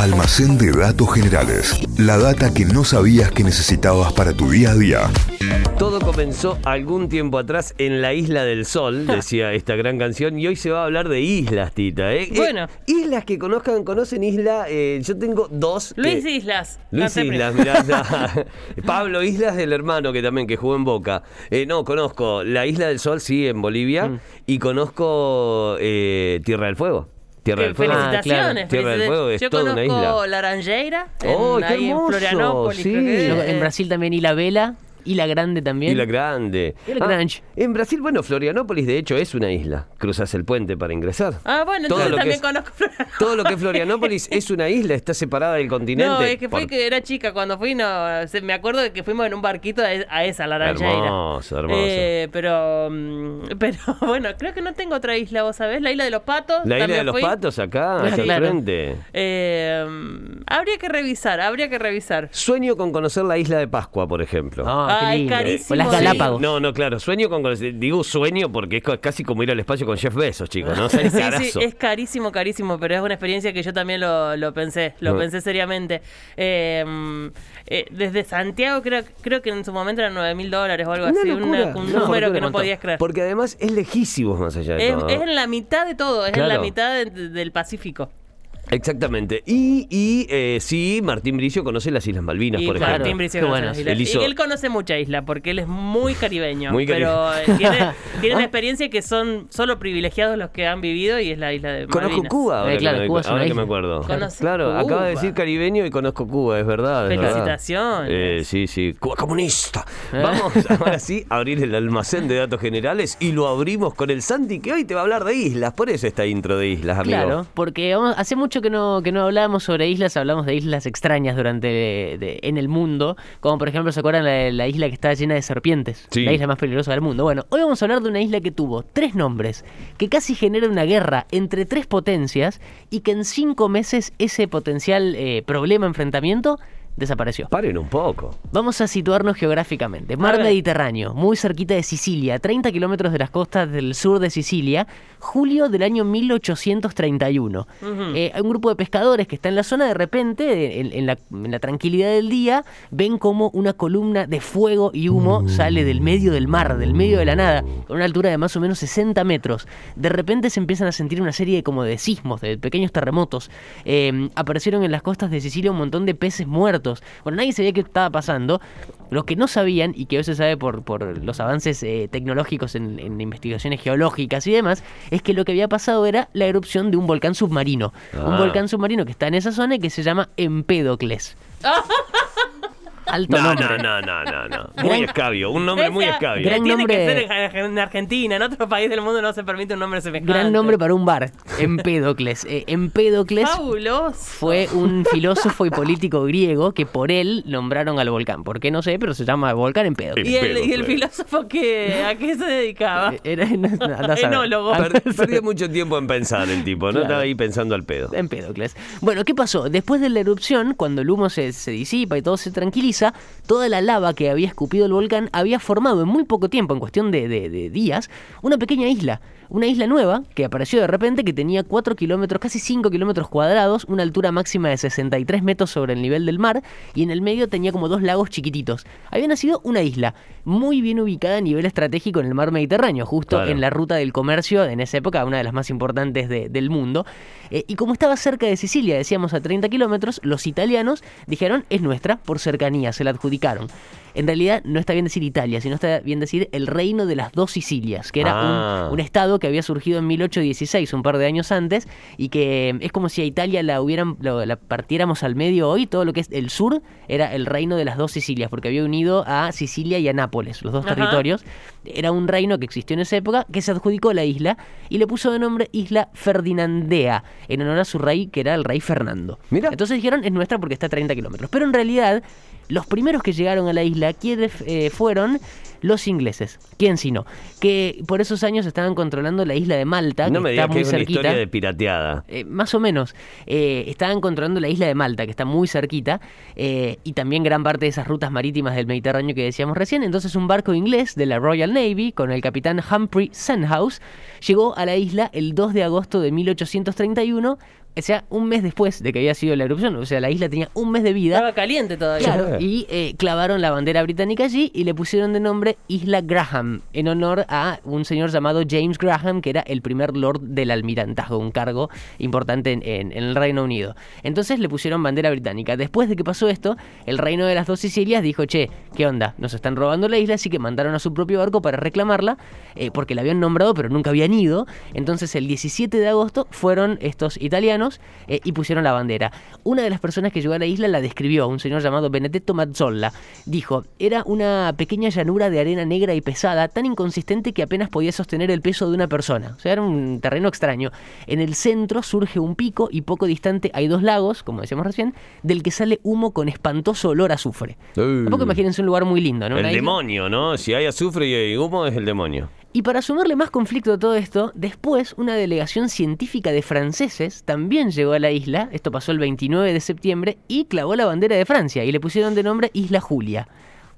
Almacén de datos generales. La data que no sabías que necesitabas para tu día a día. Todo comenzó algún tiempo atrás en la Isla del Sol, decía esta gran canción, y hoy se va a hablar de islas, Tita. ¿eh? Eh, Bueno. islas que conozcan, conocen isla, eh, yo tengo dos. que- Luis Islas. Luis Islas, mirá. Pablo Islas, del hermano que también, que jugó en Boca. Eh, no, conozco la Isla del Sol, sí, en Bolivia, Mm. y conozco eh, Tierra del Fuego. Tierra Que del Fuego. felicitaciones. Ah, Tierra del. Fuego es Yo toda una conozco isla. Laranjeira. ¡Oh, en, qué ahí en hermoso! Florianópolis. Sí. creo que Luego es. En Brasil también Isla Vela, Isla Grande también. Isla Grande. Isla Grande. en Brasil, bueno, Florianópolis de hecho es una isla. Cruzas el puente para ingresar. Ah, bueno, Todo entonces lo que también es- conozco Florianópolis. Todo lo que es Florianópolis es una isla, está separada del continente. No, es que fue por- que era chica cuando fui, no, se- me acuerdo de que fuimos en un barquito a, a esa, Laranjeira. Hermoso, hermoso. Eh, pero, mm, pero bueno, creo que no tengo otra isla, vos sabés, la isla de los patos. La isla de los fui. patos acá, Ah, hacia claro. el frente. Eh, habría que revisar, habría que revisar. Sueño con conocer la isla de Pascua, por ejemplo. Ah, qué Ay, lindo. carísimo. O las Sí. Galápagos. No, no, claro, sueño con digo sueño porque es casi como ir al espacio con Jeff Bezos, chicos, ¿no? Sí, sí, es carísimo, carísimo, pero es una experiencia que yo también lo, lo pensé, lo No. pensé seriamente. Eh, eh, desde Santiago creo, creo que en su momento eran 9 mil dólares o algo Una así, locura, una- un número que no podías creer. Porque además es lejísimos más allá de Es, todo. es en la mitad de todo, es en la mitad de- del Pacífico. Exactamente. Y, y eh, sí, Martín Bricio conoce las Islas Malvinas, Y por claro, ejemplo. Martín Bricio conoce bueno. las islas. Él hizo- Y él conoce mucha isla porque él es muy caribeño. Muy pero eh, tiene, tiene Ah. una experiencia que son solo privilegiados los que han vivido y es la isla de Conozco Malvinas. Cuba, ahora, Eh, claro, que, me, Cuba ahora que me acuerdo. Claro, Cuba. acaba de decir caribeño y conozco Cuba, es verdad. es verdad. Felicitaciones. Eh, sí, sí. Cuba comunista. Eh. Vamos ahora sí a abrir el almacén de datos generales y lo abrimos con el Santi que hoy te va a hablar de islas. Por eso esta intro de islas, amigo. Claro, porque vamos- hace mucho que no, que no hablábamos sobre islas, hablamos de islas extrañas durante de- en el mundo, como por ejemplo, ¿se acuerdan la, la isla que está llena de serpientes? Sí. La isla más peligrosa del mundo. Bueno, hoy vamos a hablar de una isla que tuvo tres nombres, que casi genera una guerra entre tres potencias y que en cinco meses ese potencial eh, problema, enfrentamiento, desapareció. Paren un poco. Vamos a situarnos geográficamente. Mar. Mediterráneo, muy cerquita de Sicilia, 30 kilómetros de las costas del sur de Sicilia, julio del año 1831. Eh, hay un grupo de pescadores que está en la zona, de repente, en, en la, en la tranquilidad del día, ven como una columna de fuego y humo sale del medio del mar, del medio de la nada, con una altura de más o menos 60 metros. De repente se empiezan a sentir una serie de, como de sismos, de pequeños terremotos. Eh, aparecieron en las costas de Sicilia un montón de peces muertos. Bueno, nadie sabía qué estaba pasando. Los que no sabían, y que hoy se sabe por, por los avances eh, tecnológicos en, en investigaciones geológicas y demás, es que lo que había pasado era la erupción de un volcán submarino. Un Ah. volcán submarino que está en esa zona y que se llama Empédocles. Alto No, nombre. no, no, no, no, no. Muy escabio, un nombre muy escabio. Gran tiene nombre- que ser en, en Argentina, en otro país del mundo no se permite un nombre semejante. Gran nombre para un bar, Empédocles. Eh, Empédocles Fabuloso. fue un filósofo y político griego que por él nombraron al volcán. ¿Por qué no sé? Pero se llama volcán Empédocles. ¿Y el, y el Empédocles. filósofo que, a qué se dedicaba? Eh, Era, no, no, andá a saber. Enólogo. Per- Perdía mucho tiempo en pensar el tipo, ¿no? Claro. Estaba ahí pensando al pedo. Empédocles. Bueno, ¿qué pasó? Después de la erupción, cuando el humo se, se disipa y todo se tranquiliza, toda la lava que había escupido el volcán había formado en muy poco tiempo, en cuestión de, días, una pequeña isla. Una isla nueva que apareció de repente que tenía 4 kilómetros, casi 5 kilómetros cuadrados, una altura máxima de 63 metros sobre el nivel del mar y en el medio tenía como dos lagos chiquititos. Había nacido una isla muy bien ubicada a nivel estratégico en el mar Mediterráneo, justo Claro. en la ruta del comercio, en esa época una de las más importantes de- del mundo. Eh, y como estaba cerca de Sicilia, decíamos a 30 kilómetros, los italianos dijeron es nuestra por cercanía, se la adjudicaron. En realidad no está bien decir Italia, sino está bien decir el reino de las dos Sicilias, que era Ah. un, un estado que había surgido en 1816, un par de años antes, y que es como si a Italia la hubieran lo- la partiéramos al medio hoy, todo lo que es el sur era el reino de las dos Sicilias, porque había unido a Sicilia y a Nápoles, los dos Ajá. territorios. Era un reino que existió en esa época, que se adjudicó la isla y le puso de nombre Isla Ferdinandea, en honor a su rey, que era el rey Fernando. Mira. Entonces dijeron es nuestra porque está a 30 kilómetros. Pero en realidad, los primeros que llegaron a la isla, ¿quiénes eh, fueron? Los ingleses. ¿Quién sino? Que por esos años estaban controlando la isla de Malta, No que me está digas que muy es una cerquita. historia de pirateada. Eh, más o menos. Eh, estaban controlando la isla de Malta, que está muy cerquita, eh, y también gran parte de esas rutas marítimas del Mediterráneo que decíamos recién. Entonces un barco inglés de la Royal Navy, con el capitán Humphrey Sandhouse, llegó a la isla el 2 de agosto de 1831 o sea, un mes después de que había sido la erupción, o sea, la isla tenía un mes de vida. Estaba caliente todavía. Claro, y eh, clavaron la bandera británica allí y le pusieron de nombre Isla Graham, en honor a un señor llamado James Graham, que era el primer lord del almirantazgo, un cargo importante en, en- en el Reino Unido. Entonces le pusieron bandera británica. Después de que pasó esto, el reino de las dos Sicilias dijo, che, ¿qué onda? Nos están robando la isla, así que mandaron a su propio barco para reclamarla, eh, porque la habían nombrado pero nunca habían ido. Entonces el 17 de agosto fueron estos italianos eh, y pusieron la bandera. Una de las personas que llegó a la isla la describió, un señor llamado Benedetto Mazzolla. Dijo, era una pequeña llanura de arena negra y pesada, tan inconsistente que apenas podía sostener el peso de una persona. O sea, era un terreno extraño. En el centro surge un pico y poco distante hay dos lagos, como decíamos recién, del que sale humo con espantoso olor a azufre. Uh. Tampoco imagínense un lugar muy lindo, ¿no? El demonio, ¿no? Si hay azufre y hay humo, es el demonio. Y para sumarle más conflicto a todo esto, después una delegación científica de franceses también llegó a la isla, esto pasó el 29 de septiembre, y clavó la bandera de Francia y le pusieron de nombre Isla Julia.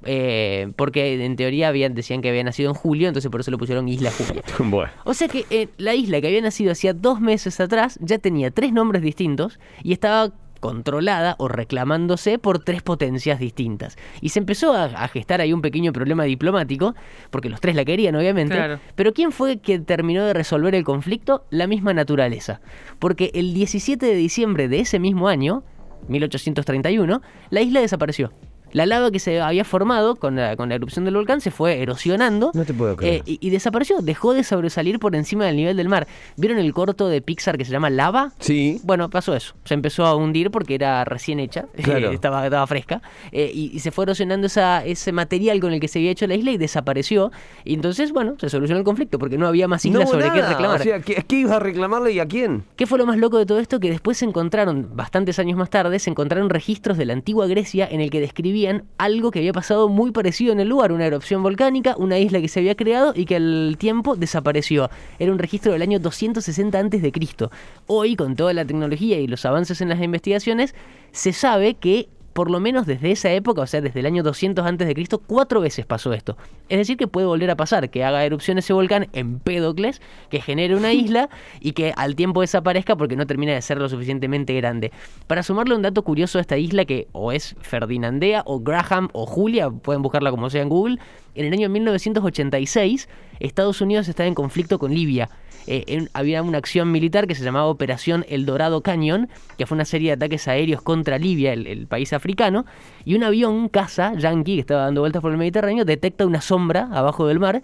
Eh, porque en teoría habían, decían que había nacido en julio, entonces por eso le pusieron Isla Julia. bueno. O sea que eh, la isla que había nacido hacía dos meses atrás ya tenía tres nombres distintos y estaba controlada o reclamándose por tres potencias distintas. Y se empezó a, a gestar ahí un pequeño problema diplomático, porque los tres la querían, obviamente. Claro. Pero ¿quién fue que terminó de resolver el conflicto? La misma naturaleza. Porque el 17 de diciembre de ese mismo año, 1831, la isla desapareció. La lava que se había formado con la, con la erupción del volcán se fue erosionando No te puedo creer. eh, y, y desapareció, dejó de sobresalir por encima del nivel del mar. ¿Vieron el corto de Pixar que se llama Lava? Sí. Bueno, pasó eso. Se empezó a hundir porque era recién hecha, Claro. estaba, estaba fresca, eh, y, y se fue erosionando esa, ese material con el que se había hecho la isla y desapareció. Y entonces, bueno, se solucionó el conflicto porque no había más islas no, sobre qué nada. reclamar. O sea, ¿qué, qué ibas a reclamarle y a quién? ¿Qué fue lo más loco de todo esto? Que después se encontraron, bastantes años más tarde, se encontraron registros de la antigua Grecia en el que algo que había pasado muy parecido en el lugar, una erupción volcánica, una isla que se había creado y que al tiempo desapareció. Era un registro del año 260 a.C. Hoy, con toda la tecnología y los avances en las investigaciones, se sabe que por lo menos desde esa época, o sea, desde el año 200 antes de Cristo, cuatro veces pasó esto. Es decir, que puede volver a pasar, que haga erupción ese volcán en Pédocles, que genere una isla y que al tiempo desaparezca porque no termina de ser lo suficientemente grande. Para sumarle un dato curioso a esta isla que o es Ferdinandea o Graham o Julia, pueden buscarla como sea en Google, en el año 1986 Estados Unidos estaba en conflicto con Libia. Eh, había una acción militar que se llamaba Operación El Dorado Canyon, que fue una serie de ataques aéreos contra Libia, el, el país africano, y un avión caza yankee que estaba dando vueltas por el Mediterráneo detecta una sombra abajo del mar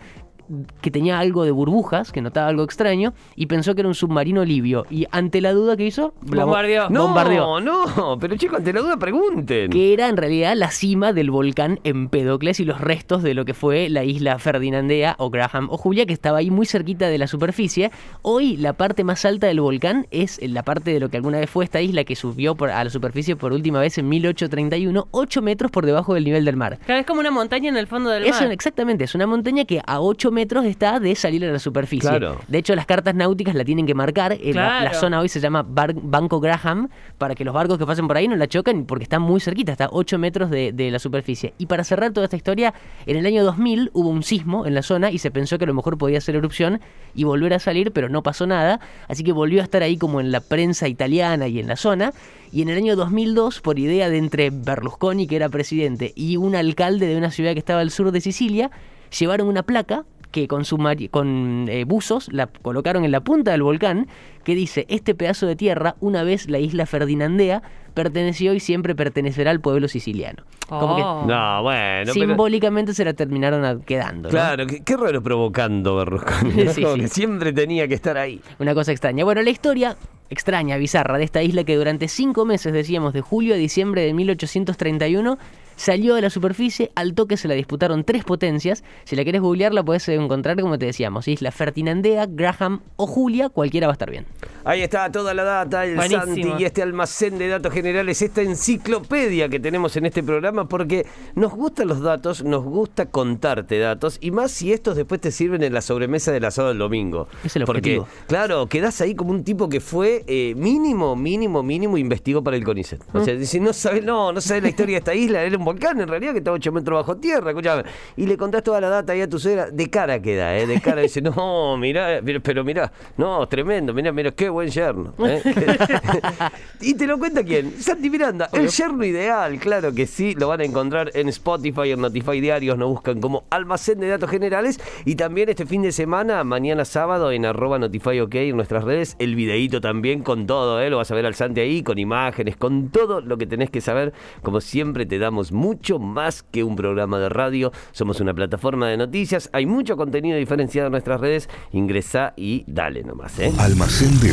que tenía algo de burbujas, que notaba algo extraño, y pensó que era un submarino libio. Y ante la duda que hizo, Bombardeó. No, bombardeó. no, pero chicos, ante la duda pregunten. Que era en realidad la cima del volcán Empédocles y los restos de lo que fue la isla Ferdinandea o Graham o Julia, que estaba ahí muy cerquita de la superficie. Hoy la parte más alta del volcán es la parte de lo que alguna vez fue esta isla que subió por- a la superficie por última vez en 1831, 8 metros por debajo del nivel del mar. Claro, es como una montaña en el fondo del mar. exactamente, es una montaña que a 8 metros está de salir a la superficie. Claro. De hecho, las cartas náuticas la tienen que marcar. eh, la- zona hoy se llama Bar- Banco Graham para que los barcos que pasen por ahí no la chocan porque está muy cerquita, está a 8 metros de, de la superficie. Y para cerrar toda esta historia, en el año 2000 hubo un sismo en la zona y se pensó que a lo mejor podía ser erupción y volver a salir, pero no pasó nada. Así que volvió a estar ahí como en la prensa italiana y en la zona. Y en el año 2002, por idea de entre Berlusconi, que era presidente, y un alcalde de una ciudad que estaba al sur de Sicilia, llevaron una placa que con, con eh, buzos la colocaron en la punta del volcán que dice, este pedazo de tierra, una vez la isla Ferdinandea, perteneció y siempre pertenecerá al pueblo siciliano. Como que Oh. No, bueno, pero- simbólicamente se la terminaron a- quedando. ¿no? Claro, qué, qué raro provocando Berlusconi. ¿no? Sí, Como sí. que siempre tenía que estar ahí. Una cosa extraña. Bueno, la historia extraña, bizarra de esta isla que durante cinco meses, decíamos, de julio a diciembre de 1831, salió a la superficie, al toque se la disputaron tres potencias. Si la querés googlear, la podés encontrar, como te decíamos, Isla Ferdinandea, Graham o Julia, cualquiera va a estar bien. Ahí está toda la data, el Buenísimo. Santi y este almacén de datos generales, esta enciclopedia que tenemos en este programa, porque nos gustan los datos, nos gusta contarte datos, y más si estos después te sirven en la sobremesa del asado del domingo. Es el porque, objetivo. claro, quedás ahí como un tipo que fue eh, mínimo, mínimo, mínimo investigó para el CONICET. O sea, si no sabes, no, no sabes la historia de esta isla, era un volcán en realidad que está 8 metros bajo tierra, escuchame. Y le contás toda la data ahí a tu suegra, de cara queda, ¿eh? De cara dice, no, mirá, pero mirá, no, tremendo, mirá, mirá, qué buen yerno. ¿eh? y te lo cuenta quién? Santi Miranda, el yerno ideal, claro que sí, lo van a encontrar en Spotify, en Notify Diarios, nos buscan como almacén de datos generales y también este fin de semana, mañana sábado en arroba Notify OK en nuestras redes, el videíto también con todo, ¿eh? lo vas a ver al Santi ahí, con imágenes, con todo lo que tenés que saber. Como siempre te damos mucho más que un programa de radio, somos una plataforma de noticias, hay mucho contenido diferenciado en nuestras redes, ingresa y dale nomás. ¿eh? Almacén de